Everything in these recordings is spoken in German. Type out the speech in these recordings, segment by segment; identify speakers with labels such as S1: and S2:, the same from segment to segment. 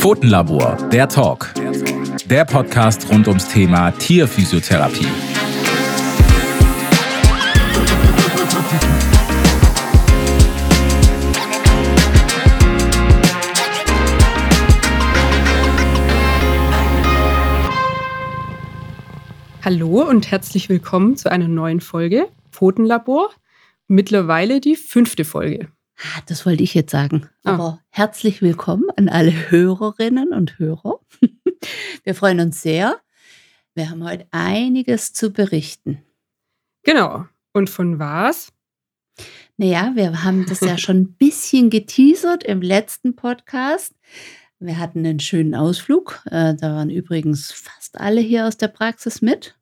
S1: Pfotenlabor, der Talk. Der Podcast rund ums Thema Tierphysiotherapie.
S2: Hallo und herzlich willkommen zu einer neuen Folge Pfotenlabor. Mittlerweile die fünfte Folge.
S3: Ah, das wollte ich jetzt sagen. Ah. Aber herzlich willkommen an alle Hörerinnen und Hörer. Wir freuen uns sehr. Wir haben heute einiges zu berichten.
S2: Genau. Und von was?
S3: Naja, wir haben das ja schon ein bisschen geteasert im letzten Podcast. Wir hatten einen schönen Ausflug. Äh, da waren übrigens fast alle hier aus der Praxis mit.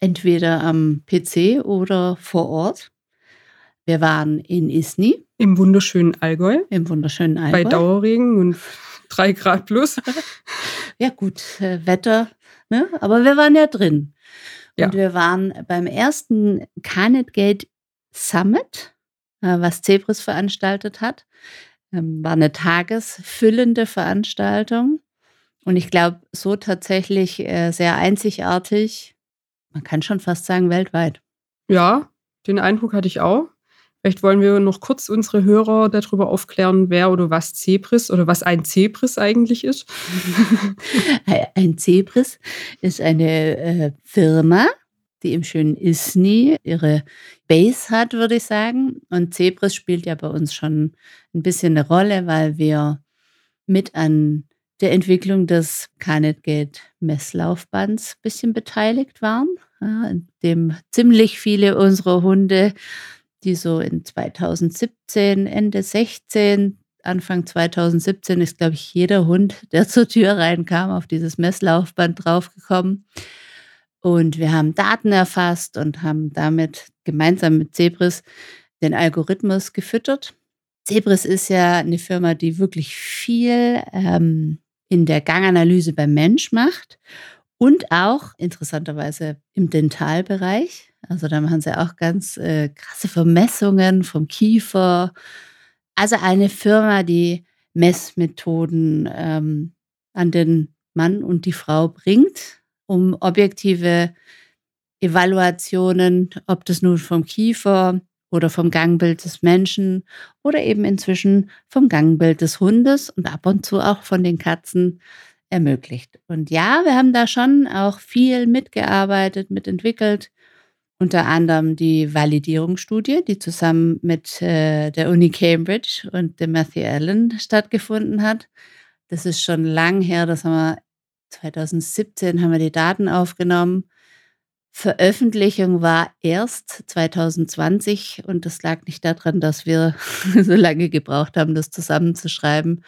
S3: Entweder am PC oder vor Ort. Wir waren in Isny.
S2: Im wunderschönen Allgäu.
S3: Im wunderschönen Allgäu.
S2: Bei Dauerregen und drei Grad plus.
S3: ja, gut, äh, Wetter, ne? aber wir waren ja drin. Und ja. wir waren beim ersten Canet Gate Summit, äh, was Zebris veranstaltet hat. Ähm, war eine tagesfüllende Veranstaltung. Und ich glaube, so tatsächlich äh, sehr einzigartig. Man kann schon fast sagen, weltweit.
S2: Ja, den Eindruck hatte ich auch. Vielleicht wollen wir noch kurz unsere Hörer darüber aufklären, wer oder was Zebris oder was ein Zebris eigentlich ist.
S3: ein Zebris ist eine äh, Firma, die im schönen Isny ihre Base hat, würde ich sagen. Und Zebris spielt ja bei uns schon ein bisschen eine Rolle, weil wir mit an der Entwicklung des Canet Gate Messlaufbands ein bisschen beteiligt waren, ja, in dem ziemlich viele unserer Hunde die so in 2017, Ende 16, Anfang 2017 ist, glaube ich, jeder Hund, der zur Tür reinkam, auf dieses Messlaufband draufgekommen. Und wir haben Daten erfasst und haben damit gemeinsam mit Zebris den Algorithmus gefüttert. Zebris ist ja eine Firma, die wirklich viel ähm, in der Ganganalyse beim Mensch macht und auch interessanterweise im Dentalbereich. Also da machen sie auch ganz äh, krasse Vermessungen vom Kiefer. Also eine Firma, die Messmethoden ähm, an den Mann und die Frau bringt, um objektive Evaluationen, ob das nun vom Kiefer oder vom Gangbild des Menschen oder eben inzwischen vom Gangbild des Hundes und ab und zu auch von den Katzen ermöglicht. Und ja, wir haben da schon auch viel mitgearbeitet, mitentwickelt unter anderem die Validierungsstudie, die zusammen mit äh, der Uni Cambridge und dem Matthew Allen stattgefunden hat. Das ist schon lang her, das haben wir 2017 haben wir die Daten aufgenommen. Veröffentlichung war erst 2020 und das lag nicht daran, dass wir so lange gebraucht haben, das zusammenzuschreiben,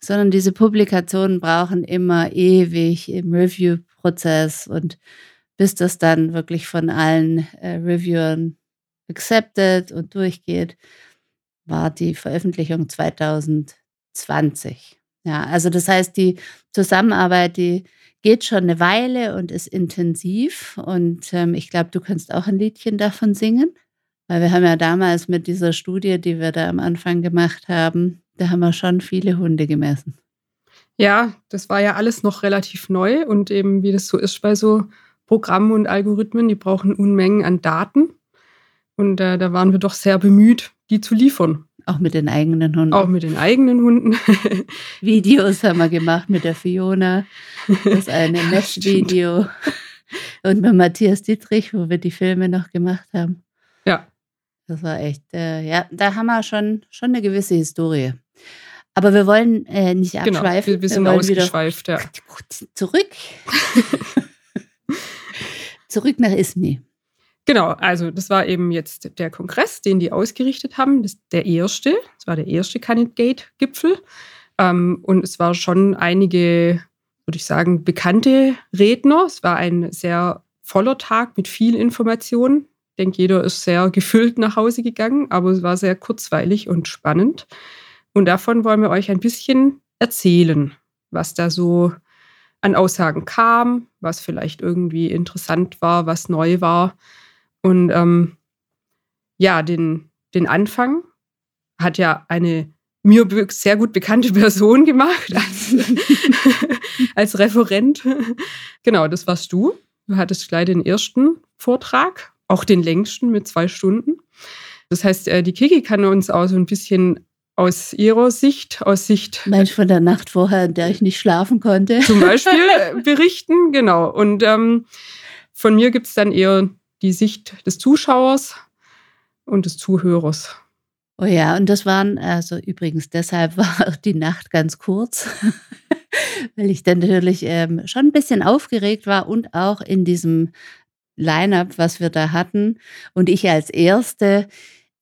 S3: sondern diese Publikationen brauchen immer ewig im Review-Prozess und bis das dann wirklich von allen äh, Reviewern accepted und durchgeht, war die Veröffentlichung 2020. Ja, also das heißt, die Zusammenarbeit, die geht schon eine Weile und ist intensiv. Und ähm, ich glaube, du kannst auch ein Liedchen davon singen, weil wir haben ja damals mit dieser Studie, die wir da am Anfang gemacht haben, da haben wir schon viele Hunde gemessen.
S2: Ja, das war ja alles noch relativ neu und eben wie das so ist bei so Programme und Algorithmen, die brauchen Unmengen an Daten. Und äh, da waren wir doch sehr bemüht, die zu liefern.
S3: Auch mit den eigenen Hunden.
S2: Auch mit den eigenen Hunden.
S3: Videos haben wir gemacht mit der Fiona. Das eine Messvideo. Und mit Matthias Dietrich, wo wir die Filme noch gemacht haben.
S2: Ja.
S3: Das war echt, äh, ja, da haben wir schon, schon eine gewisse Historie. Aber wir wollen äh, nicht abschweifen.
S2: Genau, wir, wir sind wir ausgeschweift, ja.
S3: Zurück zurück nach Isny.
S2: Genau, also das war eben jetzt der Kongress, den die ausgerichtet haben. Das der erste, das war der erste Candidate-Gipfel. Ähm, und es war schon einige, würde ich sagen, bekannte Redner. Es war ein sehr voller Tag mit viel Information. Ich denke, jeder ist sehr gefüllt nach Hause gegangen, aber es war sehr kurzweilig und spannend. Und davon wollen wir euch ein bisschen erzählen, was da so an Aussagen kam, was vielleicht irgendwie interessant war, was neu war. Und ähm, ja, den, den Anfang hat ja eine mir sehr gut bekannte Person gemacht als, als Referent. Genau, das warst du. Du hattest gleich den ersten Vortrag, auch den längsten mit zwei Stunden. Das heißt, äh, die Kiki kann uns auch so ein bisschen aus ihrer Sicht, aus Sicht.
S3: Mensch, von der Nacht vorher, in der ich nicht schlafen konnte.
S2: Zum Beispiel äh, berichten, genau. Und ähm, von mir gibt es dann eher die Sicht des Zuschauers und des Zuhörers.
S3: Oh ja, und das waren, also übrigens, deshalb war die Nacht ganz kurz, weil ich dann natürlich ähm, schon ein bisschen aufgeregt war und auch in diesem Line-up, was wir da hatten. Und ich als Erste,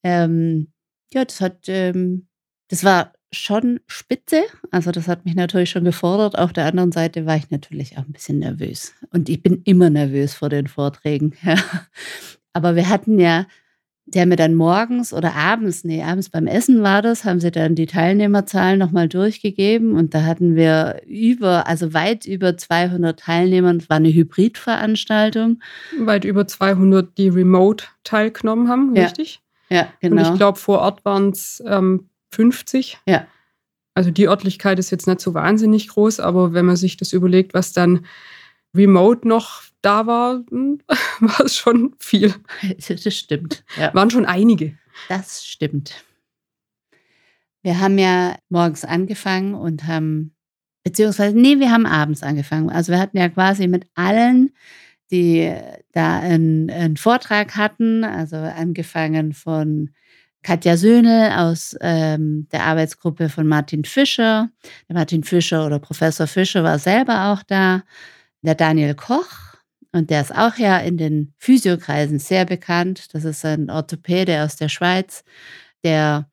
S3: ähm, ja, das hat, ähm, das war schon spitze. Also das hat mich natürlich schon gefordert. Auf der anderen Seite war ich natürlich auch ein bisschen nervös. Und ich bin immer nervös vor den Vorträgen. Aber wir hatten ja die haben mir dann morgens oder abends, nee, abends beim Essen war das, haben sie dann die Teilnehmerzahlen nochmal durchgegeben und da hatten wir über, also weit über 200 Teilnehmer. Es war eine Hybridveranstaltung.
S2: Weit über 200, die remote teilgenommen haben,
S3: ja.
S2: richtig?
S3: Ja, genau.
S2: Und ich glaube, vor Ort waren es ähm, 50.
S3: Ja.
S2: Also die Örtlichkeit ist jetzt nicht so wahnsinnig groß, aber wenn man sich das überlegt, was dann remote noch da war, hm, war es schon viel.
S3: Das stimmt.
S2: Ja. Waren schon einige.
S3: Das stimmt. Wir haben ja morgens angefangen und haben, beziehungsweise, nee, wir haben abends angefangen. Also wir hatten ja quasi mit allen, die da einen, einen Vortrag hatten, also angefangen von Katja Söhne aus ähm, der Arbeitsgruppe von Martin Fischer. Der Martin Fischer oder Professor Fischer war selber auch da. Der Daniel Koch und der ist auch ja in den Physiokreisen sehr bekannt. Das ist ein Orthopäde aus der Schweiz, der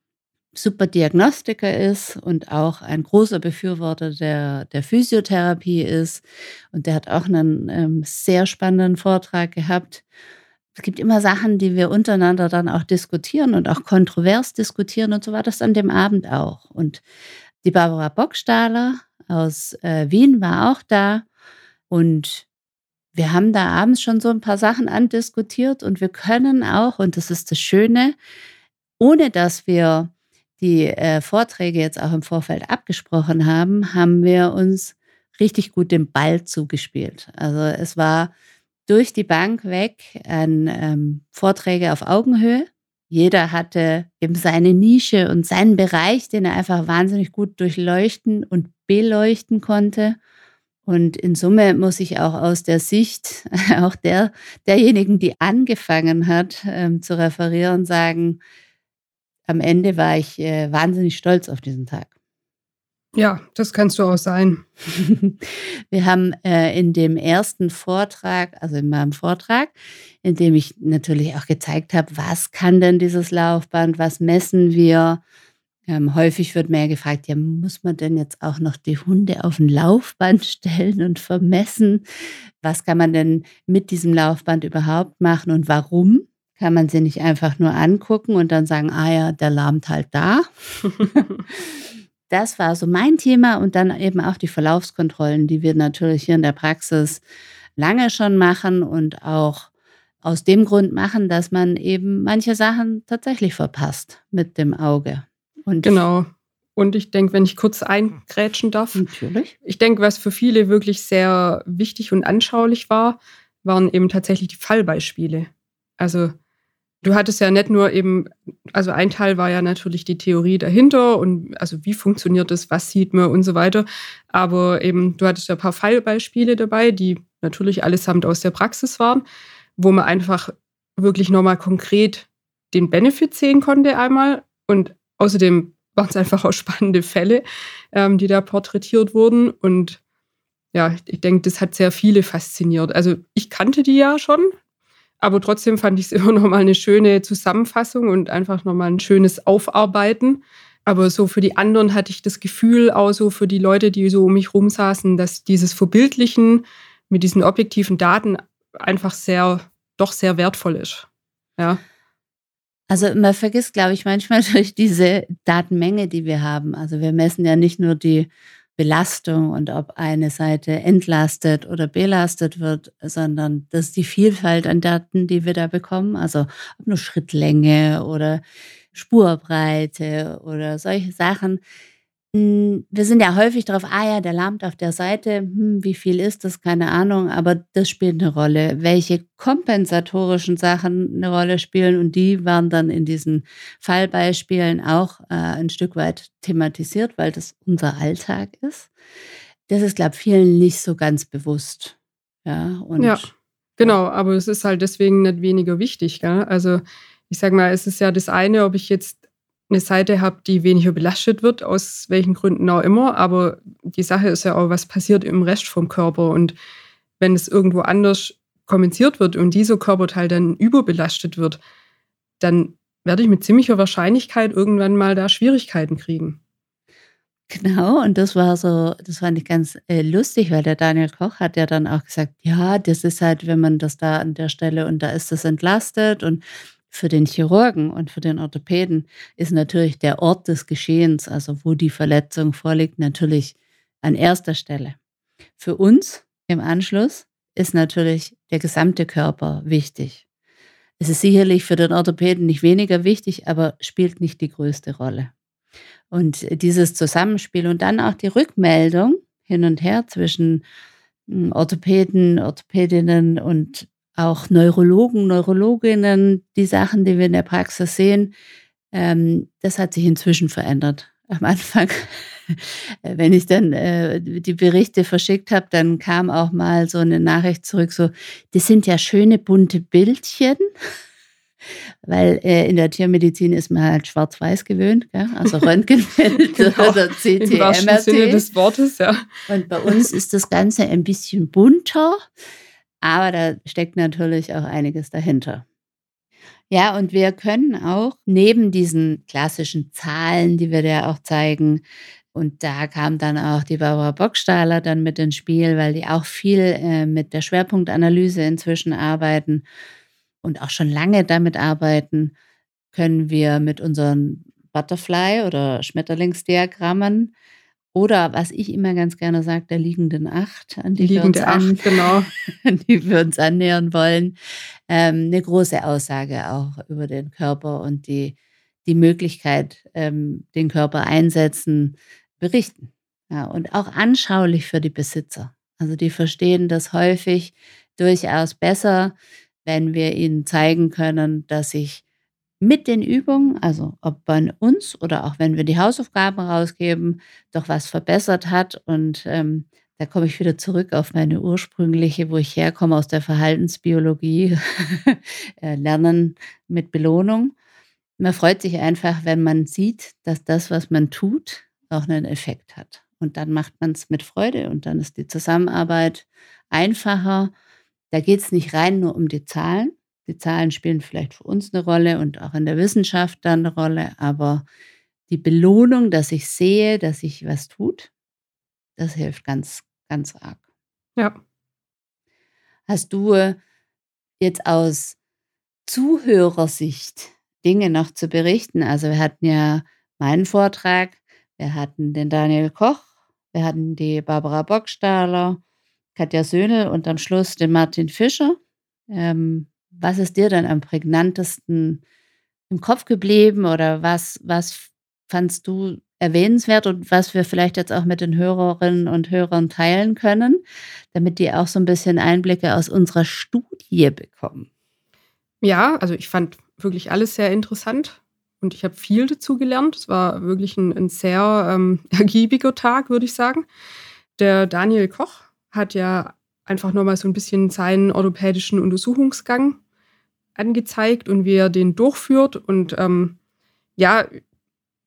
S3: super Diagnostiker ist und auch ein großer Befürworter der, der Physiotherapie ist. Und der hat auch einen ähm, sehr spannenden Vortrag gehabt. Es gibt immer Sachen, die wir untereinander dann auch diskutieren und auch kontrovers diskutieren. Und so war das an dem Abend auch. Und die Barbara Bockstahler aus äh, Wien war auch da. Und wir haben da abends schon so ein paar Sachen andiskutiert und wir können auch, und das ist das Schöne, ohne dass wir die äh, Vorträge jetzt auch im Vorfeld abgesprochen haben, haben wir uns richtig gut den Ball zugespielt. Also es war durch die Bank weg an ähm, Vorträge auf Augenhöhe. Jeder hatte eben seine Nische und seinen Bereich, den er einfach wahnsinnig gut durchleuchten und beleuchten konnte. Und in Summe muss ich auch aus der Sicht auch der, derjenigen, die angefangen hat ähm, zu referieren, sagen, am Ende war ich äh, wahnsinnig stolz auf diesen Tag.
S2: Ja, das kannst du auch sein.
S3: Wir haben äh, in dem ersten Vortrag, also in meinem Vortrag, in dem ich natürlich auch gezeigt habe, was kann denn dieses Laufband, was messen wir, ähm, häufig wird mir ja gefragt, ja, muss man denn jetzt auch noch die Hunde auf ein Laufband stellen und vermessen? Was kann man denn mit diesem Laufband überhaupt machen und warum? Kann man sie nicht einfach nur angucken und dann sagen, ah ja, der lahmt halt da? das war so mein Thema und dann eben auch die Verlaufskontrollen, die wir natürlich hier in der Praxis lange schon machen und auch aus dem Grund machen, dass man eben manche Sachen tatsächlich verpasst mit dem Auge.
S2: Und genau. Und ich denke, wenn ich kurz eingrätschen darf.
S3: Natürlich.
S2: Ich denke, was für viele wirklich sehr wichtig und anschaulich war, waren eben tatsächlich die Fallbeispiele. Also du hattest ja nicht nur eben, also ein Teil war ja natürlich die Theorie dahinter und also wie funktioniert das, was sieht man und so weiter. Aber eben, du hattest ja ein paar Fallbeispiele dabei, die natürlich allesamt aus der Praxis waren, wo man einfach wirklich nochmal konkret den Benefit sehen konnte einmal und Außerdem waren es einfach auch spannende Fälle, ähm, die da porträtiert wurden. Und ja, ich denke, das hat sehr viele fasziniert. Also ich kannte die ja schon, aber trotzdem fand ich es immer noch mal eine schöne Zusammenfassung und einfach noch mal ein schönes Aufarbeiten. Aber so für die anderen hatte ich das Gefühl, auch so für die Leute, die so um mich rum saßen, dass dieses Verbildlichen mit diesen objektiven Daten einfach sehr, doch sehr wertvoll ist. Ja.
S3: Also man vergisst, glaube ich, manchmal durch diese Datenmenge, die wir haben. Also wir messen ja nicht nur die Belastung und ob eine Seite entlastet oder belastet wird, sondern das ist die Vielfalt an Daten, die wir da bekommen. Also ob nur Schrittlänge oder Spurbreite oder solche Sachen. Hm, wir sind ja häufig darauf, ah ja, der lahmt auf der Seite, hm, wie viel ist das, keine Ahnung, aber das spielt eine Rolle. Welche kompensatorischen Sachen eine Rolle spielen und die werden dann in diesen Fallbeispielen auch äh, ein Stück weit thematisiert, weil das unser Alltag ist. Das ist, glaube ich, vielen nicht so ganz bewusst. Ja,
S2: und ja, genau, aber es ist halt deswegen nicht weniger wichtig. Gell? Also ich sage mal, es ist ja das eine, ob ich jetzt eine Seite habe, die weniger belastet wird, aus welchen Gründen auch immer. Aber die Sache ist ja auch, was passiert im Rest vom Körper. Und wenn es irgendwo anders kompensiert wird und dieser Körperteil dann überbelastet wird, dann werde ich mit ziemlicher Wahrscheinlichkeit irgendwann mal da Schwierigkeiten kriegen.
S3: Genau, und das war so, das fand ich ganz äh, lustig, weil der Daniel Koch hat ja dann auch gesagt, ja, das ist halt, wenn man das da an der Stelle und da ist das entlastet und für den Chirurgen und für den Orthopäden ist natürlich der Ort des Geschehens, also wo die Verletzung vorliegt, natürlich an erster Stelle. Für uns im Anschluss ist natürlich der gesamte Körper wichtig. Es ist sicherlich für den Orthopäden nicht weniger wichtig, aber spielt nicht die größte Rolle. Und dieses Zusammenspiel und dann auch die Rückmeldung hin und her zwischen hm, Orthopäden, Orthopädinnen und auch Neurologen, Neurologinnen, die Sachen, die wir in der Praxis sehen, ähm, das hat sich inzwischen verändert. Am Anfang, wenn ich dann äh, die Berichte verschickt habe, dann kam auch mal so eine Nachricht zurück, so, das sind ja schöne bunte Bildchen. Weil äh, in der Tiermedizin ist man halt schwarz-weiß gewöhnt, gell? also Röntgenbild genau, oder CT, Im MRT. Sinne
S2: des Wortes, ja.
S3: Und bei uns ist das Ganze ein bisschen bunter. Aber da steckt natürlich auch einiges dahinter. Ja, und wir können auch neben diesen klassischen Zahlen, die wir da auch zeigen, und da kam dann auch die Barbara Bockstahler dann mit ins Spiel, weil die auch viel äh, mit der Schwerpunktanalyse inzwischen arbeiten und auch schon lange damit arbeiten, können wir mit unseren Butterfly- oder Schmetterlingsdiagrammen oder was ich immer ganz gerne sage, der liegenden Acht,
S2: an die, Liegende wir, uns an, Acht, genau.
S3: an die wir uns annähern wollen. Ähm, eine große Aussage auch über den Körper und die, die Möglichkeit, ähm, den Körper einsetzen, berichten. Ja, und auch anschaulich für die Besitzer. Also die verstehen das häufig durchaus besser, wenn wir ihnen zeigen können, dass sich mit den Übungen, also ob bei uns oder auch wenn wir die Hausaufgaben rausgeben, doch was verbessert hat. Und ähm, da komme ich wieder zurück auf meine ursprüngliche, wo ich herkomme aus der Verhaltensbiologie, äh, Lernen mit Belohnung. Man freut sich einfach, wenn man sieht, dass das, was man tut, auch einen Effekt hat. Und dann macht man es mit Freude und dann ist die Zusammenarbeit einfacher. Da geht es nicht rein nur um die Zahlen, die Zahlen spielen vielleicht für uns eine Rolle und auch in der Wissenschaft dann eine Rolle, aber die Belohnung, dass ich sehe, dass sich was tut, das hilft ganz, ganz arg.
S2: Ja.
S3: Hast du äh, jetzt aus Zuhörersicht Dinge noch zu berichten? Also wir hatten ja meinen Vortrag, wir hatten den Daniel Koch, wir hatten die Barbara Bockstahler, Katja Söhnel und am Schluss den Martin Fischer. Ähm, was ist dir dann am prägnantesten im Kopf geblieben oder was, was fandst du erwähnenswert und was wir vielleicht jetzt auch mit den Hörerinnen und Hörern teilen können, damit die auch so ein bisschen Einblicke aus unserer Studie bekommen?
S2: Ja, also ich fand wirklich alles sehr interessant und ich habe viel dazu gelernt. Es war wirklich ein, ein sehr ähm, ergiebiger Tag, würde ich sagen. Der Daniel Koch hat ja einfach nochmal so ein bisschen seinen orthopädischen Untersuchungsgang angezeigt und wie er den durchführt. Und ähm, ja,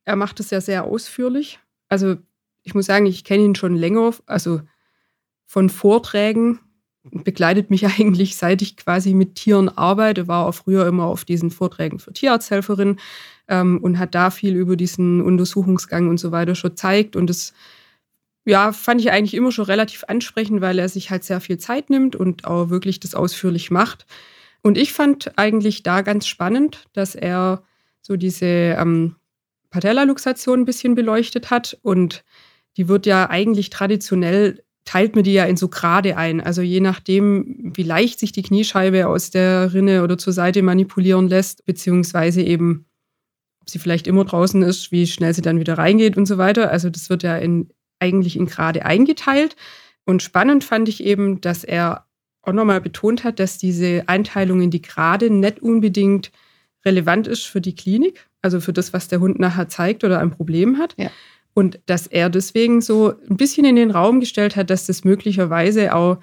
S2: er macht es ja sehr ausführlich. Also ich muss sagen, ich kenne ihn schon länger, also von Vorträgen begleitet mich eigentlich, seit ich quasi mit Tieren arbeite, war auch früher immer auf diesen Vorträgen für Tierarzthelferinnen ähm, und hat da viel über diesen Untersuchungsgang und so weiter schon zeigt. Und das ja, fand ich eigentlich immer schon relativ ansprechend, weil er sich halt sehr viel Zeit nimmt und auch wirklich das ausführlich macht. Und ich fand eigentlich da ganz spannend, dass er so diese ähm, Patellaluxation ein bisschen beleuchtet hat und die wird ja eigentlich traditionell, teilt man die ja in so Grade ein. Also je nachdem, wie leicht sich die Kniescheibe aus der Rinne oder zur Seite manipulieren lässt, beziehungsweise eben, ob sie vielleicht immer draußen ist, wie schnell sie dann wieder reingeht und so weiter. Also das wird ja in, eigentlich in Grade eingeteilt. Und spannend fand ich eben, dass er auch nochmal betont hat, dass diese Einteilung in die Grade nicht unbedingt relevant ist für die Klinik, also für das, was der Hund nachher zeigt oder ein Problem hat. Ja. Und dass er deswegen so ein bisschen in den Raum gestellt hat, dass das möglicherweise auch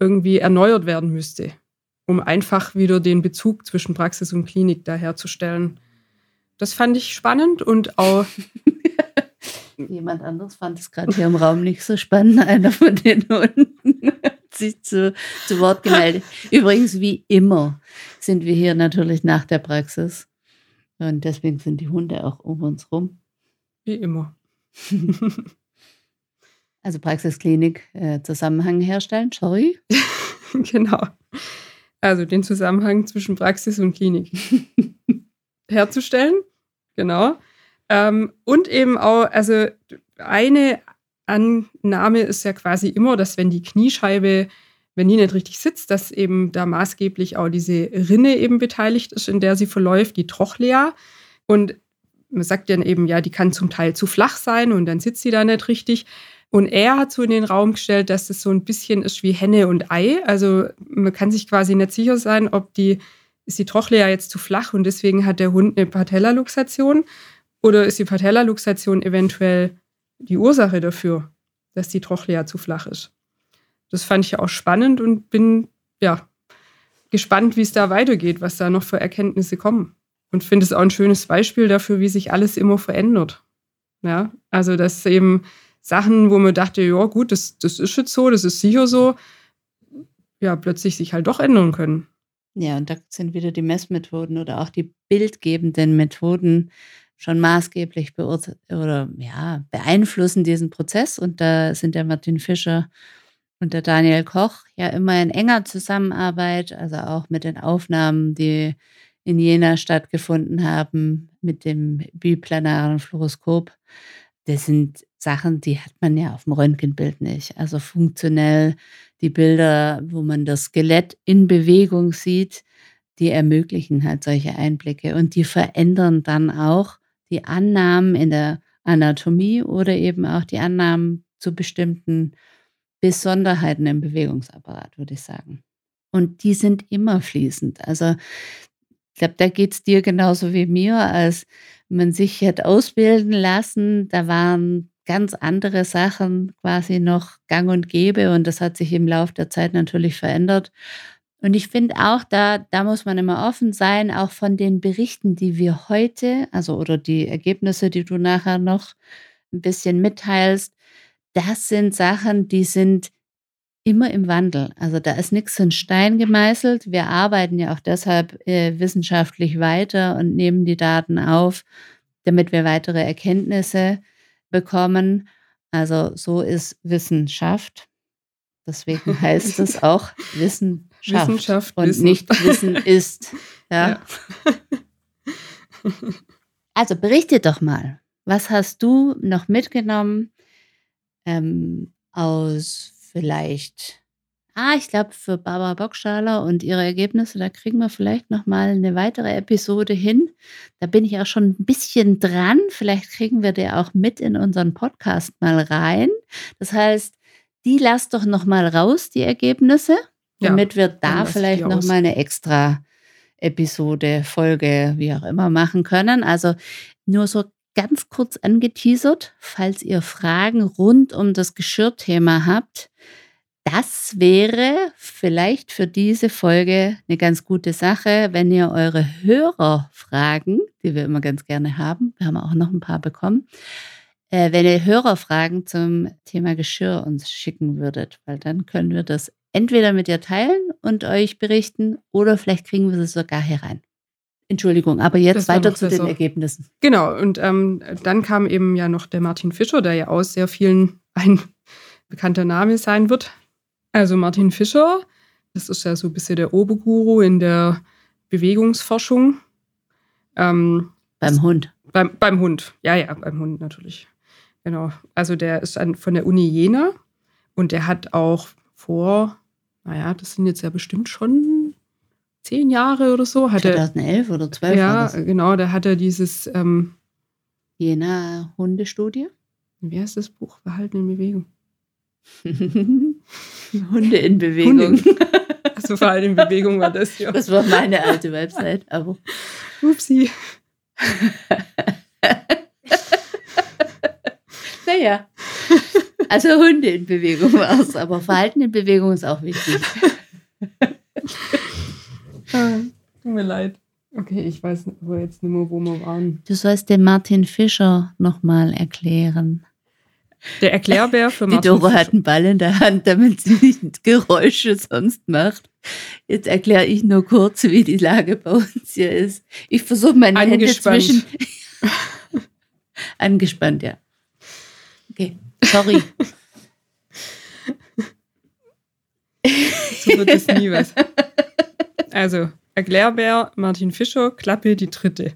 S2: irgendwie erneuert werden müsste, um einfach wieder den Bezug zwischen Praxis und Klinik da herzustellen. Das fand ich spannend und auch.
S3: Jemand anderes fand es gerade hier im Raum nicht so spannend, einer von den Hunden sich zu, zu Wort gemeldet. Übrigens, wie immer, sind wir hier natürlich nach der Praxis. Und deswegen sind die Hunde auch um uns rum.
S2: Wie immer.
S3: also Praxisklinik äh, Zusammenhang herstellen, sorry.
S2: genau. Also den Zusammenhang zwischen Praxis und Klinik herzustellen. Genau. Ähm, und eben auch, also eine Annahme ist ja quasi immer, dass wenn die Kniescheibe, wenn die nicht richtig sitzt, dass eben da maßgeblich auch diese Rinne eben beteiligt ist, in der sie verläuft, die Trochlea. Und man sagt dann eben, ja, die kann zum Teil zu flach sein und dann sitzt sie da nicht richtig. Und er hat so in den Raum gestellt, dass das so ein bisschen ist wie Henne und Ei. Also man kann sich quasi nicht sicher sein, ob die, ist die Trochlea jetzt zu flach und deswegen hat der Hund eine Patellaluxation oder ist die Patellaluxation eventuell die Ursache dafür, dass die Trochlea zu flach ist. Das fand ich auch spannend und bin ja gespannt, wie es da weitergeht, was da noch für Erkenntnisse kommen. Und finde es auch ein schönes Beispiel dafür, wie sich alles immer verändert. Ja, also dass eben Sachen, wo man dachte, ja gut, das, das ist jetzt so, das ist sicher so, ja, plötzlich sich halt doch ändern können.
S3: Ja, und da sind wieder die Messmethoden oder auch die bildgebenden Methoden schon maßgeblich oder ja, beeinflussen diesen Prozess. Und da sind der Martin Fischer und der Daniel Koch ja immer in enger Zusammenarbeit, also auch mit den Aufnahmen, die in Jena stattgefunden haben, mit dem biplanaren Fluoroskop. Das sind Sachen, die hat man ja auf dem Röntgenbild nicht. Also funktionell die Bilder, wo man das Skelett in Bewegung sieht, die ermöglichen halt solche Einblicke und die verändern dann auch die Annahmen in der Anatomie oder eben auch die Annahmen zu bestimmten Besonderheiten im Bewegungsapparat, würde ich sagen. Und die sind immer fließend. Also ich glaube, da geht es dir genauso wie mir, als man sich hat ausbilden lassen. Da waren ganz andere Sachen quasi noch gang und gäbe und das hat sich im Laufe der Zeit natürlich verändert. Und ich finde auch, da, da muss man immer offen sein, auch von den Berichten, die wir heute, also oder die Ergebnisse, die du nachher noch ein bisschen mitteilst, das sind Sachen, die sind immer im Wandel. Also da ist nichts in Stein gemeißelt. Wir arbeiten ja auch deshalb äh, wissenschaftlich weiter und nehmen die Daten auf, damit wir weitere Erkenntnisse bekommen. Also so ist Wissenschaft. Deswegen heißt es auch Wissen Wissenschaft, Wissenschaft und Wissen. nicht Wissen ist. Ja. ja. also berichte doch mal, was hast du noch mitgenommen ähm, aus vielleicht, ah, ich glaube für Barbara Bockschaler und ihre Ergebnisse, da kriegen wir vielleicht noch mal eine weitere Episode hin. Da bin ich auch schon ein bisschen dran. Vielleicht kriegen wir die auch mit in unseren Podcast mal rein. Das heißt, die lass doch noch mal raus, die Ergebnisse damit wir da vielleicht noch mal eine extra Episode, Folge, wie auch immer machen können. Also nur so ganz kurz angeteasert, falls ihr Fragen rund um das Geschirrthema habt. Das wäre vielleicht für diese Folge eine ganz gute Sache, wenn ihr eure Hörerfragen, die wir immer ganz gerne haben, wir haben auch noch ein paar bekommen, äh, wenn ihr Hörerfragen zum Thema Geschirr uns schicken würdet, weil dann können wir das entweder mit dir teilen und euch berichten oder vielleicht kriegen wir sie sogar herein. Entschuldigung, aber jetzt weiter zu den Ergebnissen.
S2: Genau, und ähm, dann kam eben ja noch der Martin Fischer, der ja aus sehr vielen ein bekannter Name sein wird. Also Martin Fischer, das ist ja so ein bisschen der Oberguru in der Bewegungsforschung.
S3: Ähm, beim Hund.
S2: Beim, beim Hund, ja, ja, beim Hund natürlich. genau. Also der ist an, von der Uni Jena und der hat auch vor, naja, das sind jetzt ja bestimmt schon zehn Jahre oder so. Hat
S3: 2011 oder 12
S2: ja, genau, da hat er dieses, ähm,
S3: Jena Hundestudie.
S2: wie heißt das Buch? Verhalten in Bewegung.
S3: Hunde in Bewegung.
S2: Hunde. Also Verhalten in Bewegung war das ja.
S3: Das war meine alte Website, aber
S2: Upsi.
S3: naja. Also Hunde in Bewegung war es, aber Verhalten in Bewegung ist auch wichtig.
S2: Tut mir leid. Okay, ich weiß wo jetzt nicht mehr, wo wir waren.
S3: Du sollst den Martin Fischer nochmal erklären.
S2: Der Erklärbär für
S3: Die
S2: Martin
S3: Dora
S2: Fischer.
S3: hat einen Ball in der Hand, damit sie nicht Geräusche sonst macht. Jetzt erkläre ich nur kurz, wie die Lage bei uns hier ist. Ich versuche meine Hände
S2: Angespannt.
S3: zwischen. Angespannt, ja. Okay, sorry.
S2: So wird es nie was. Also, Erklärbär, Martin Fischer, Klappe die dritte.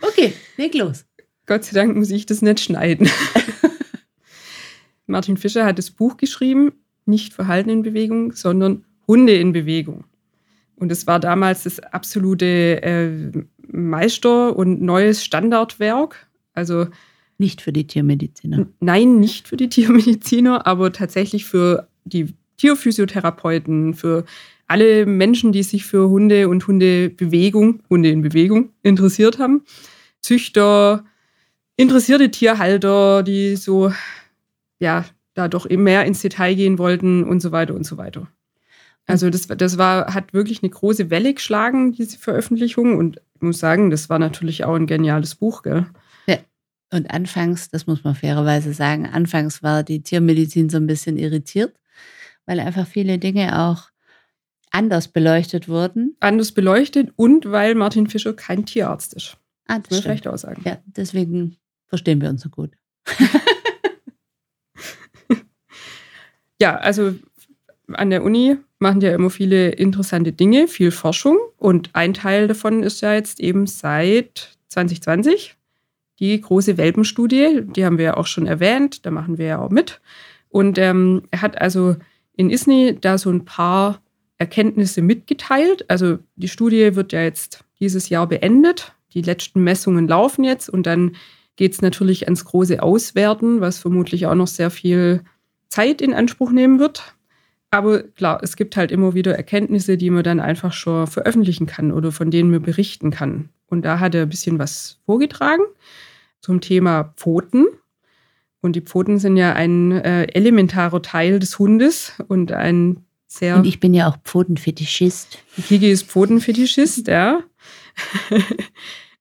S3: Okay, leg los.
S2: Gott sei Dank muss ich das nicht schneiden. Martin Fischer hat das Buch geschrieben, nicht Verhalten in Bewegung, sondern Hunde in Bewegung. Und es war damals das absolute äh, Meister- und neues Standardwerk. Also
S3: Nicht für die Tiermediziner.
S2: Nein, nicht für die Tiermediziner, aber tatsächlich für die Tierphysiotherapeuten, für alle Menschen, die sich für Hunde und Hundebewegung, Hunde in Bewegung interessiert haben. Züchter, interessierte Tierhalter, die so, ja, da doch eben mehr ins Detail gehen wollten und so weiter und so weiter. Also das, das war, hat wirklich eine große Welle geschlagen, diese Veröffentlichung. Und ich muss sagen, das war natürlich auch ein geniales Buch, gell?
S3: Und anfangs, das muss man fairerweise sagen, anfangs war die Tiermedizin so ein bisschen irritiert, weil einfach viele Dinge auch anders beleuchtet wurden.
S2: anders beleuchtet und weil Martin Fischer kein Tierarzt ist.
S3: Ah,
S2: Das muss recht aussagen.
S3: Ja, deswegen verstehen wir uns so gut.
S2: Ja, also an der Uni machen ja immer viele interessante Dinge, viel Forschung und ein Teil davon ist ja jetzt eben seit 2020 die große Welpenstudie, die haben wir ja auch schon erwähnt, da machen wir ja auch mit. Und ähm, er hat also in ISNI da so ein paar Erkenntnisse mitgeteilt. Also die Studie wird ja jetzt dieses Jahr beendet. Die letzten Messungen laufen jetzt und dann geht es natürlich ans große Auswerten, was vermutlich auch noch sehr viel Zeit in Anspruch nehmen wird. Aber klar, es gibt halt immer wieder Erkenntnisse, die man dann einfach schon veröffentlichen kann oder von denen man berichten kann. Und da hat er ein bisschen was vorgetragen zum Thema Pfoten. Und die Pfoten sind ja ein äh, elementarer Teil des Hundes und ein sehr.
S3: Und ich bin ja auch Pfotenfetischist.
S2: Kiki ist Pfotenfetischist, ja.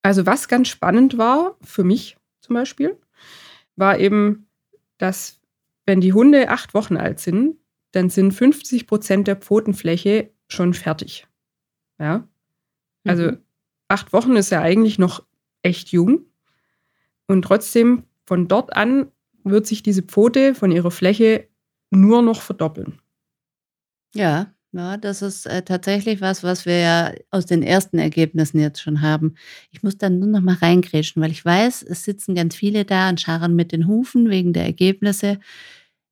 S2: Also was ganz spannend war, für mich zum Beispiel, war eben, dass wenn die Hunde acht Wochen alt sind, dann sind 50 Prozent der Pfotenfläche schon fertig. Ja. Also
S3: Mhm.
S2: acht Wochen ist ja eigentlich noch echt jung. Und trotzdem, von dort an wird sich diese Pfote von ihrer Fläche nur noch verdoppeln.
S3: Ja, ja, das ist äh, tatsächlich was, was wir ja aus den ersten Ergebnissen jetzt schon haben. Ich muss dann nur noch mal reingrätschen, weil ich weiß, es sitzen ganz viele da und scharren mit den Hufen wegen der Ergebnisse.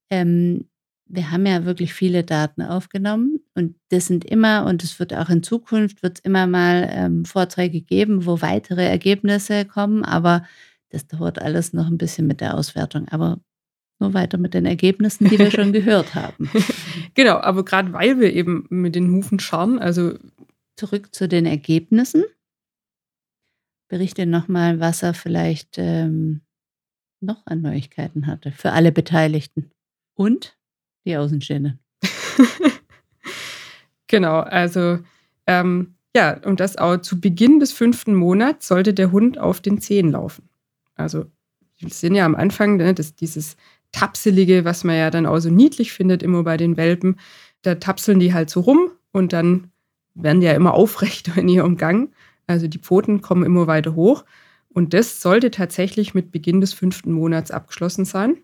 S3: Ähm, wir haben ja wirklich viele Daten aufgenommen und das sind immer, und es wird auch in Zukunft, wird immer mal ähm, Vorträge geben, wo weitere Ergebnisse kommen, aber das dauert alles noch ein bisschen mit der Auswertung. Aber nur weiter mit den Ergebnissen, die wir schon gehört haben.
S2: Genau, aber gerade weil wir eben mit den Hufen scharren, also
S3: zurück zu den Ergebnissen. Berichte nochmal, was er vielleicht ähm, noch an Neuigkeiten hatte für alle Beteiligten und die Außenstehenden.
S2: genau, also ähm, ja, und das auch zu Beginn des fünften Monats sollte der Hund auf den Zehen laufen. Also wir sind ja am Anfang, ne, das, dieses Tapselige, was man ja dann auch so niedlich findet, immer bei den Welpen, da tapseln die halt so rum und dann werden die ja immer aufrechter in ihrem Gang. Also die Pfoten kommen immer weiter hoch. Und das sollte tatsächlich mit Beginn des fünften Monats abgeschlossen sein.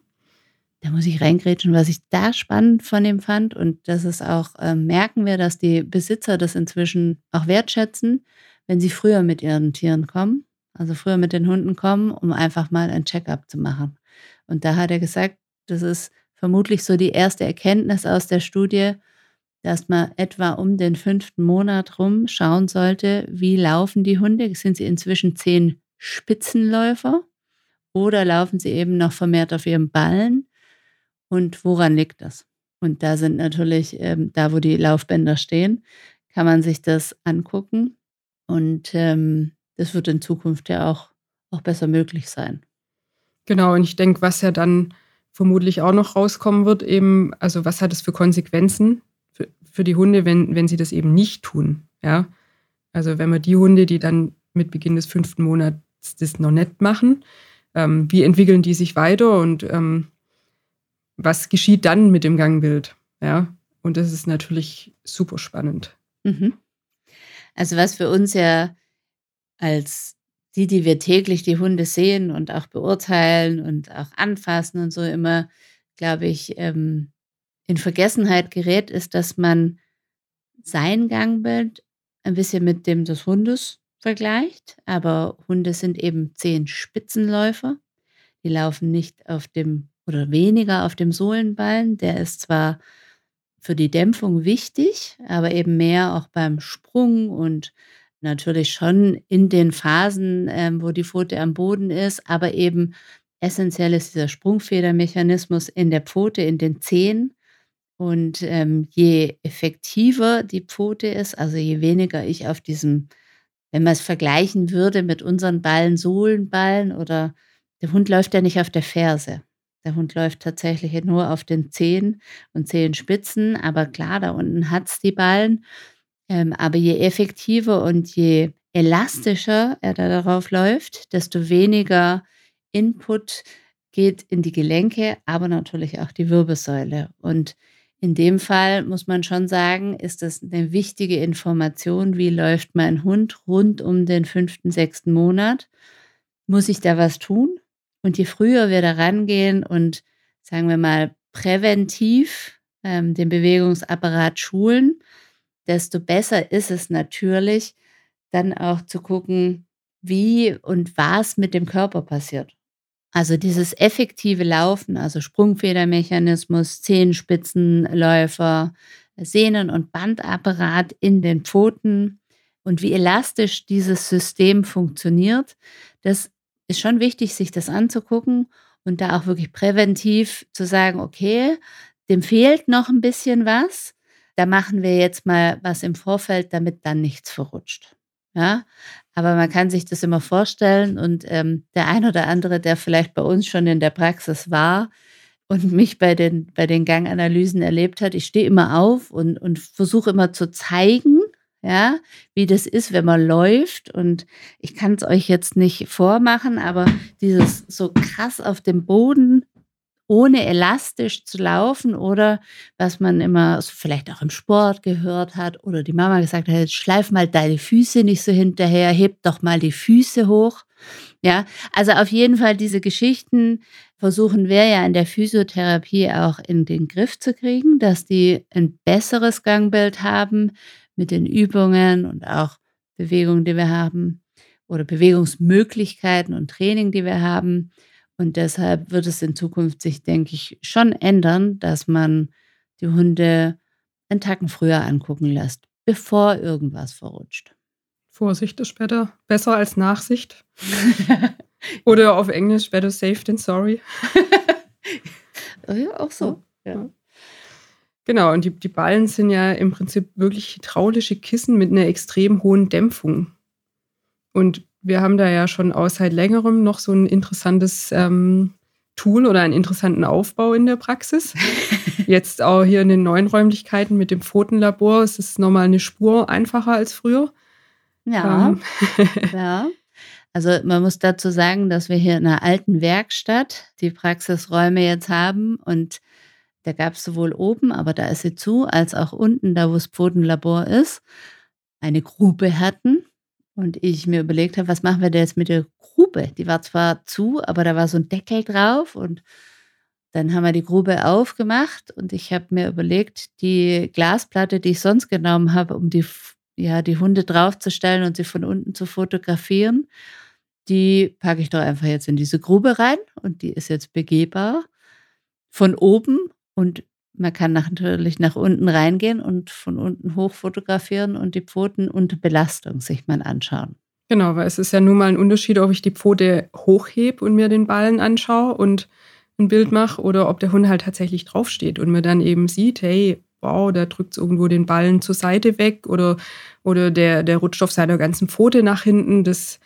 S3: Da muss ich reingrätschen, was ich da spannend von ihm fand. Und das ist auch, äh, merken wir, dass die Besitzer das inzwischen auch wertschätzen, wenn sie früher mit ihren Tieren kommen. Also früher mit den Hunden kommen, um einfach mal ein Check-up zu machen. Und da hat er gesagt, das ist vermutlich so die erste Erkenntnis aus der Studie, dass man etwa um den fünften Monat rum schauen sollte, wie laufen die Hunde. Sind sie inzwischen zehn Spitzenläufer oder laufen sie eben noch vermehrt auf ihrem Ballen? Und woran liegt das? Und da sind natürlich, ähm, da wo die Laufbänder stehen, kann man sich das angucken. Und ähm, das wird in Zukunft ja auch, auch besser möglich sein.
S2: Genau, und ich denke, was ja dann vermutlich auch noch rauskommen wird, eben, also was hat es für Konsequenzen für, für die Hunde, wenn, wenn sie das eben nicht tun. Ja? Also wenn wir die Hunde, die dann mit Beginn des fünften Monats das noch nicht machen, ähm, wie entwickeln die sich weiter und ähm, was geschieht dann mit dem Gangbild? Ja, und das ist natürlich super spannend.
S3: Mhm. Also was für uns ja als die, die wir täglich die Hunde sehen und auch beurteilen und auch anfassen und so immer, glaube ich, ähm, in Vergessenheit gerät, ist, dass man sein Gangbild ein bisschen mit dem des Hundes vergleicht. Aber Hunde sind eben zehn Spitzenläufer. Die laufen nicht auf dem oder weniger auf dem Sohlenballen. Der ist zwar für die Dämpfung wichtig, aber eben mehr auch beim Sprung und natürlich schon in den Phasen, ähm, wo die Pfote am Boden ist, aber eben essentiell ist dieser Sprungfedermechanismus in der Pfote, in den Zehen. Und ähm, je effektiver die Pfote ist, also je weniger ich auf diesem, wenn man es vergleichen würde mit unseren Ballen, Sohlenballen oder der Hund läuft ja nicht auf der Ferse. Der Hund läuft tatsächlich nur auf den Zehen und Zehenspitzen, aber klar, da unten hat es die Ballen. Ähm, aber je effektiver und je elastischer er da darauf läuft, desto weniger Input geht in die Gelenke, aber natürlich auch die Wirbelsäule. Und in dem Fall muss man schon sagen, ist das eine wichtige Information, wie läuft mein Hund rund um den fünften, sechsten Monat. Muss ich da was tun? Und je früher wir da rangehen und sagen wir mal präventiv ähm, den Bewegungsapparat schulen, desto besser ist es natürlich, dann auch zu gucken, wie und was mit dem Körper passiert. Also dieses effektive Laufen, also Sprungfedermechanismus, Zehenspitzenläufer, Sehnen- und Bandapparat in den Pfoten und wie elastisch dieses System funktioniert, das ist schon wichtig, sich das anzugucken und da auch wirklich präventiv zu sagen, okay, dem fehlt noch ein bisschen was da machen wir jetzt mal was im Vorfeld, damit dann nichts verrutscht. Ja, aber man kann sich das immer vorstellen und ähm, der ein oder andere, der vielleicht bei uns schon in der Praxis war und mich bei den, bei den Ganganalysen erlebt hat, ich stehe immer auf und, und versuche immer zu zeigen, ja, wie das ist, wenn man läuft. Und ich kann es euch jetzt nicht vormachen, aber dieses so krass auf dem Boden ohne elastisch zu laufen oder was man immer vielleicht auch im Sport gehört hat oder die Mama gesagt hat, schleif mal deine Füße nicht so hinterher, heb doch mal die Füße hoch. Ja, also auf jeden Fall diese Geschichten versuchen wir ja in der Physiotherapie auch in den Griff zu kriegen, dass die ein besseres Gangbild haben mit den Übungen und auch Bewegungen, die wir haben oder Bewegungsmöglichkeiten und Training, die wir haben. Und deshalb wird es in Zukunft sich, denke ich, schon ändern, dass man die Hunde einen Tacken früher angucken lässt, bevor irgendwas verrutscht.
S2: Vorsicht ist better, besser als Nachsicht. Oder auf Englisch, better safe than sorry.
S3: ja, auch so. Ja.
S2: Genau, und die, die Ballen sind ja im Prinzip wirklich hydraulische Kissen mit einer extrem hohen Dämpfung. Und wir haben da ja schon auch seit längerem noch so ein interessantes ähm, Tool oder einen interessanten Aufbau in der Praxis. Jetzt auch hier in den neuen Räumlichkeiten mit dem Pfotenlabor ist es nochmal eine Spur einfacher als früher.
S3: Ja. Ähm. ja. Also man muss dazu sagen, dass wir hier in einer alten Werkstatt die Praxisräume jetzt haben und da gab es sowohl oben, aber da ist sie zu, als auch unten, da wo das Pfotenlabor ist, eine Grube hatten und ich mir überlegt habe, was machen wir denn jetzt mit der Grube? Die war zwar zu, aber da war so ein Deckel drauf und dann haben wir die Grube aufgemacht und ich habe mir überlegt, die Glasplatte, die ich sonst genommen habe, um die, ja, die Hunde draufzustellen und sie von unten zu fotografieren, die packe ich doch einfach jetzt in diese Grube rein und die ist jetzt begehbar von oben und man kann natürlich nach unten reingehen und von unten hoch fotografieren und die Pfoten unter Belastung sich mal anschauen.
S2: Genau, weil es ist ja nun mal ein Unterschied, ob ich die Pfote hochhebe und mir den Ballen anschaue und ein Bild mache oder ob der Hund halt tatsächlich draufsteht und mir dann eben sieht, hey, wow, da drückt irgendwo den Ballen zur Seite weg oder, oder der, der rutscht auf seiner ganzen Pfote nach hinten. Das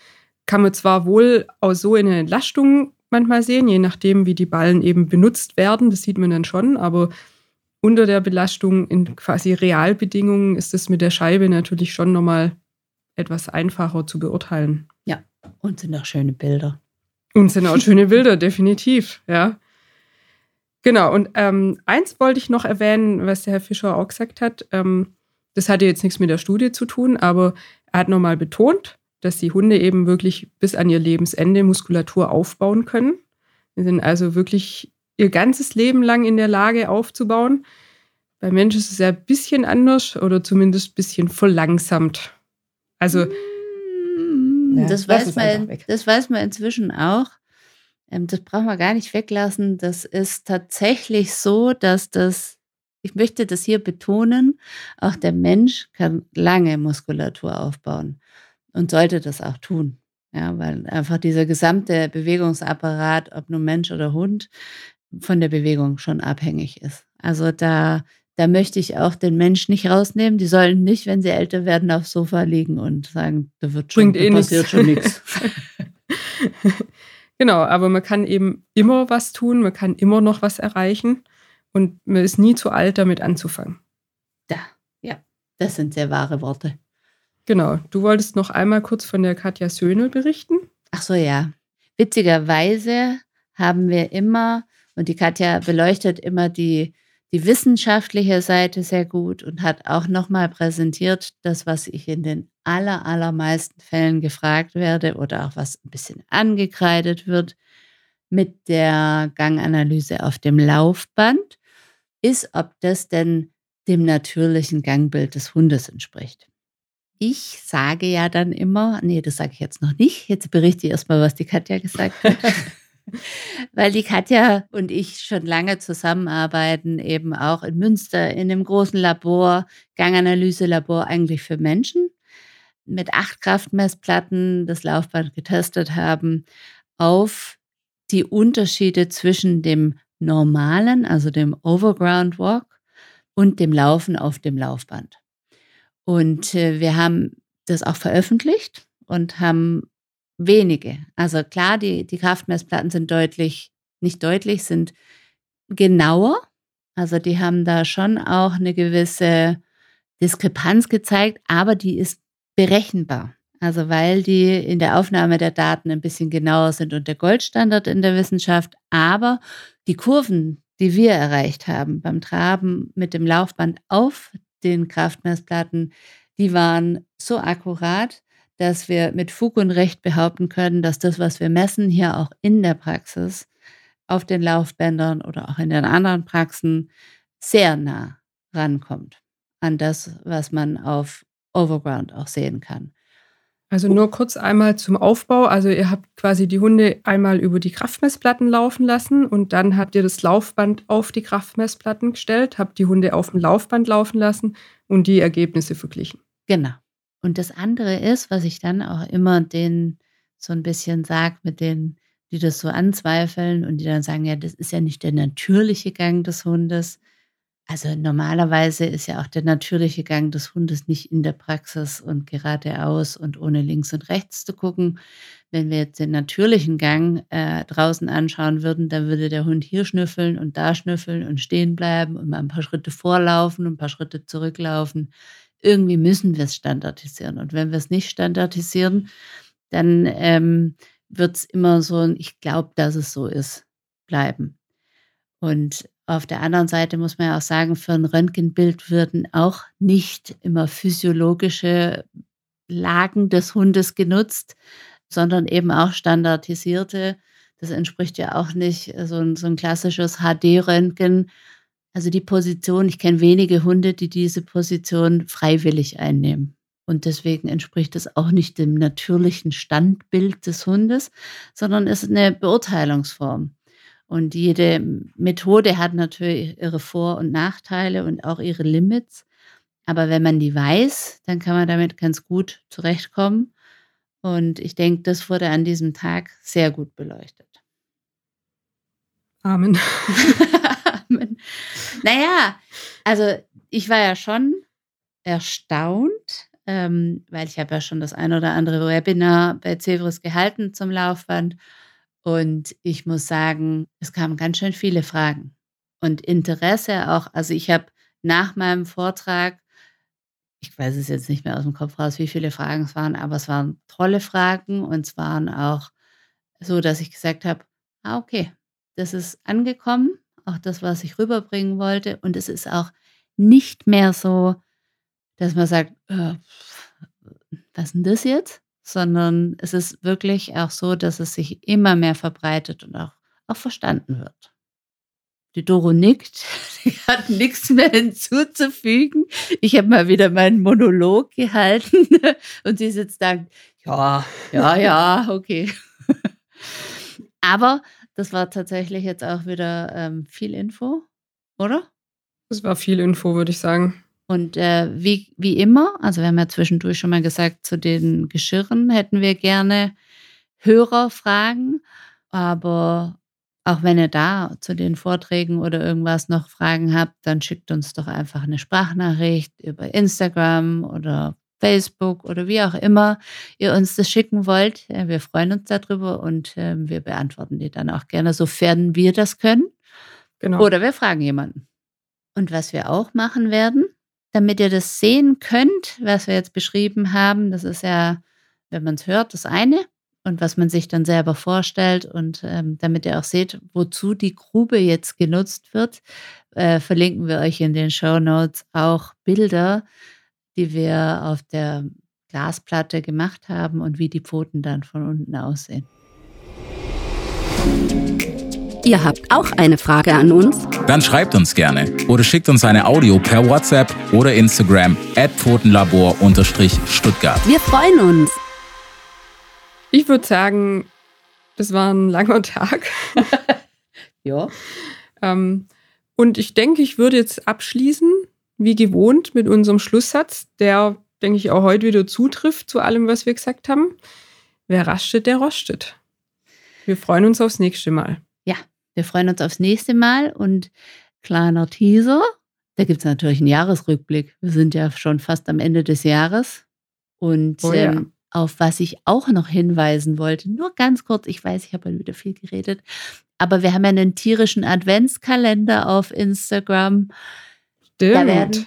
S2: kann man zwar wohl auch so in der Entlastung manchmal sehen, je nachdem, wie die Ballen eben benutzt werden, das sieht man dann schon, aber unter der Belastung in quasi Realbedingungen ist es mit der Scheibe natürlich schon nochmal etwas einfacher zu beurteilen.
S3: Ja, und sind auch schöne Bilder.
S2: Und sind auch schöne Bilder, definitiv, ja. Genau, und ähm, eins wollte ich noch erwähnen, was der Herr Fischer auch gesagt hat. Ähm, das hatte jetzt nichts mit der Studie zu tun, aber er hat nochmal betont, dass die Hunde eben wirklich bis an ihr Lebensende Muskulatur aufbauen können. Sie sind also wirklich ihr ganzes Leben lang in der Lage aufzubauen. Bei Menschen ist es ja ein bisschen anders oder zumindest ein bisschen verlangsamt. Also,
S3: ja, das, weiß man, das weiß man inzwischen auch. Ähm, das brauchen wir gar nicht weglassen. Das ist tatsächlich so, dass das, ich möchte das hier betonen, auch der Mensch kann lange Muskulatur aufbauen und sollte das auch tun. Ja, weil einfach dieser gesamte Bewegungsapparat, ob nun Mensch oder Hund, von der Bewegung schon abhängig ist. Also da, da möchte ich auch den Mensch nicht rausnehmen. Die sollen nicht, wenn sie älter werden, aufs Sofa liegen und sagen, da wird schon,
S2: Bringt eh passiert nix. schon nichts. Genau, aber man kann eben immer was tun, man kann immer noch was erreichen und man ist nie zu alt, damit anzufangen.
S3: Da, ja, das sind sehr wahre Worte.
S2: Genau, du wolltest noch einmal kurz von der Katja Söhne berichten.
S3: Ach so, ja. Witzigerweise haben wir immer, und die Katja beleuchtet immer die die wissenschaftliche Seite sehr gut und hat auch nochmal präsentiert, das, was ich in den aller, allermeisten Fällen gefragt werde oder auch was ein bisschen angekreidet wird mit der Ganganalyse auf dem Laufband, ist, ob das denn dem natürlichen Gangbild des Hundes entspricht. Ich sage ja dann immer, nee, das sage ich jetzt noch nicht, jetzt berichte ich erstmal, was die Katja gesagt hat. Weil die Katja und ich schon lange zusammenarbeiten, eben auch in Münster in einem großen Labor, Ganganalyse-Labor eigentlich für Menschen, mit acht Kraftmessplatten das Laufband getestet haben auf die Unterschiede zwischen dem normalen, also dem Overground Walk und dem Laufen auf dem Laufband. Und äh, wir haben das auch veröffentlicht und haben wenige. Also klar, die, die Kraftmessplatten sind deutlich, nicht deutlich, sind genauer. Also die haben da schon auch eine gewisse Diskrepanz gezeigt, aber die ist berechenbar. Also weil die in der Aufnahme der Daten ein bisschen genauer sind und der Goldstandard in der Wissenschaft, aber die Kurven, die wir erreicht haben beim Traben mit dem Laufband auf den Kraftmessplatten, die waren so akkurat, dass wir mit Fug und Recht behaupten können, dass das, was wir messen, hier auch in der Praxis auf den Laufbändern oder auch in den anderen Praxen sehr nah rankommt an das, was man auf Overground auch sehen kann.
S2: Also nur kurz einmal zum Aufbau. Also ihr habt quasi die Hunde einmal über die Kraftmessplatten laufen lassen und dann habt ihr das Laufband auf die Kraftmessplatten gestellt, habt die Hunde auf dem Laufband laufen lassen und die Ergebnisse verglichen.
S3: Genau. Und das andere ist, was ich dann auch immer den so ein bisschen sage, mit denen, die das so anzweifeln und die dann sagen, ja, das ist ja nicht der natürliche Gang des Hundes. Also normalerweise ist ja auch der natürliche Gang des Hundes nicht in der Praxis und geradeaus und ohne links und rechts zu gucken. Wenn wir jetzt den natürlichen Gang äh, draußen anschauen würden, dann würde der Hund hier schnüffeln und da schnüffeln und stehen bleiben und mal ein paar Schritte vorlaufen und ein paar Schritte zurücklaufen irgendwie müssen wir es standardisieren. Und wenn wir es nicht standardisieren, dann ähm, wird es immer so ein, ich glaube, dass es so ist, bleiben. Und auf der anderen Seite muss man ja auch sagen, für ein Röntgenbild würden auch nicht immer physiologische Lagen des Hundes genutzt, sondern eben auch standardisierte. Das entspricht ja auch nicht so ein, so ein klassisches HD-Röntgen, also die Position, ich kenne wenige Hunde, die diese Position freiwillig einnehmen Und deswegen entspricht es auch nicht dem natürlichen Standbild des Hundes, sondern ist eine Beurteilungsform. Und jede Methode hat natürlich ihre Vor- und Nachteile und auch ihre Limits. Aber wenn man die weiß, dann kann man damit ganz gut zurechtkommen. Und ich denke, das wurde an diesem Tag sehr gut beleuchtet.
S2: Amen.
S3: Amen. Naja, also ich war ja schon erstaunt, ähm, weil ich habe ja schon das ein oder andere Webinar bei Zebris gehalten zum Laufband. Und ich muss sagen, es kamen ganz schön viele Fragen und Interesse auch. Also ich habe nach meinem Vortrag, ich weiß es jetzt nicht mehr aus dem Kopf raus, wie viele Fragen es waren, aber es waren tolle Fragen und es waren auch so, dass ich gesagt habe, ah, okay, das ist angekommen, auch das, was ich rüberbringen wollte. Und es ist auch nicht mehr so, dass man sagt, äh, was ist denn das jetzt? Sondern es ist wirklich auch so, dass es sich immer mehr verbreitet und auch, auch verstanden wird. Die Doro nickt, sie hat nichts mehr hinzuzufügen. Ich habe mal wieder meinen Monolog gehalten und sie sitzt da, ja, ja, ja, okay. Aber das war tatsächlich jetzt auch wieder ähm, viel Info, oder?
S2: Das war viel Info, würde ich sagen.
S3: Und äh, wie, wie immer, also wir haben ja zwischendurch schon mal gesagt, zu den Geschirren hätten wir gerne Hörerfragen. Aber auch wenn ihr da zu den Vorträgen oder irgendwas noch Fragen habt, dann schickt uns doch einfach eine Sprachnachricht über Instagram oder Facebook oder wie auch immer ihr uns das schicken wollt. Wir freuen uns darüber und ähm, wir beantworten die dann auch gerne, sofern wir das können. Genau. Oder wir fragen jemanden. Und was wir auch machen werden, damit ihr das sehen könnt, was wir jetzt beschrieben haben. Das ist ja, wenn man es hört, das eine. Und was man sich dann selber vorstellt und ähm, damit ihr auch seht, wozu die Grube jetzt genutzt wird, äh, verlinken wir euch in den Show Notes auch Bilder, die wir auf der Glasplatte gemacht haben und wie die Pfoten dann von unten aussehen.
S4: Ihr habt auch eine Frage an uns?
S1: Dann schreibt uns gerne oder schickt uns eine Audio per WhatsApp oder Instagram at Pfotenlabor-Stuttgart.
S4: Wir freuen uns.
S2: Ich würde sagen, das war ein langer Tag.
S3: ja.
S2: Ähm, und ich denke, ich würde jetzt abschließen, wie gewohnt, mit unserem Schlusssatz, der, denke ich, auch heute wieder zutrifft zu allem, was wir gesagt haben. Wer rastet, der rostet. Wir freuen uns aufs nächste Mal.
S3: Ja, wir freuen uns aufs nächste Mal und kleiner Teaser. Da gibt es natürlich einen Jahresrückblick. Wir sind ja schon fast am Ende des Jahres. Und oh ja. ähm, auf was ich auch noch hinweisen wollte, nur ganz kurz, ich weiß, ich habe wieder viel geredet, aber wir haben ja einen tierischen Adventskalender auf Instagram.
S2: Stimmt. Da werden,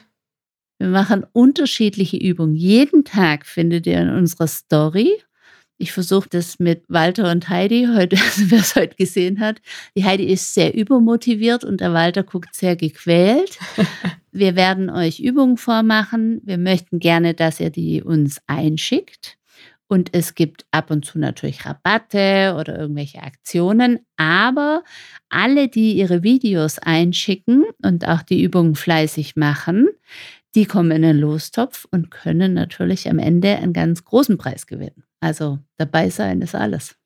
S3: wir machen unterschiedliche Übungen. Jeden Tag findet ihr in unserer Story ich versuche das mit Walter und Heidi heute, also wer es heute gesehen hat. Die Heidi ist sehr übermotiviert und der Walter guckt sehr gequält. Wir werden euch Übungen vormachen. Wir möchten gerne, dass ihr die uns einschickt. Und es gibt ab und zu natürlich Rabatte oder irgendwelche Aktionen. Aber alle, die ihre Videos einschicken und auch die Übungen fleißig machen, die kommen in den Lostopf und können natürlich am Ende einen ganz großen Preis gewinnen. Also dabei sein ist alles.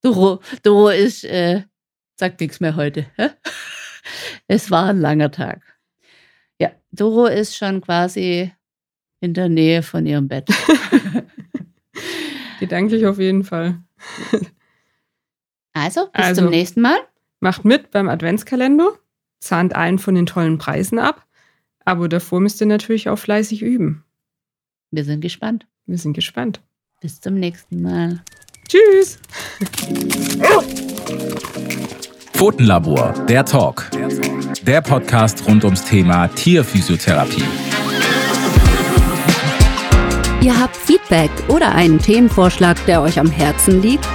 S3: Doro, Doro ist, äh, sagt nichts mehr heute. es war ein langer Tag. Ja, Doro ist schon quasi in der Nähe von ihrem Bett.
S2: Gedanklich auf jeden Fall.
S3: Also, bis also, zum nächsten Mal.
S2: Macht mit beim Adventskalender, zahnt einen von den tollen Preisen ab, aber davor müsst ihr natürlich auch fleißig üben.
S3: Wir sind gespannt.
S2: Wir sind gespannt.
S3: Bis zum nächsten Mal.
S2: Tschüss.
S1: Pfotenlabor, der Talk. Der Podcast rund ums Thema Tierphysiotherapie.
S4: Ihr habt Feedback oder einen Themenvorschlag, der euch am Herzen liegt?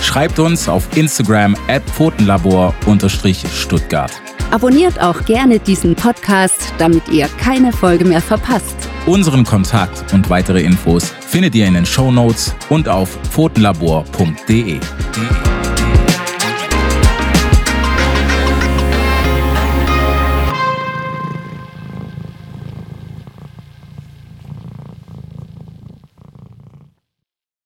S1: Schreibt uns auf Instagram at Pfotenlabor-Stuttgart.
S4: Abonniert auch gerne diesen Podcast, damit ihr keine Folge mehr verpasst.
S1: Unseren Kontakt und weitere Infos findet ihr in den Show Notes und auf pfotenlabor.de.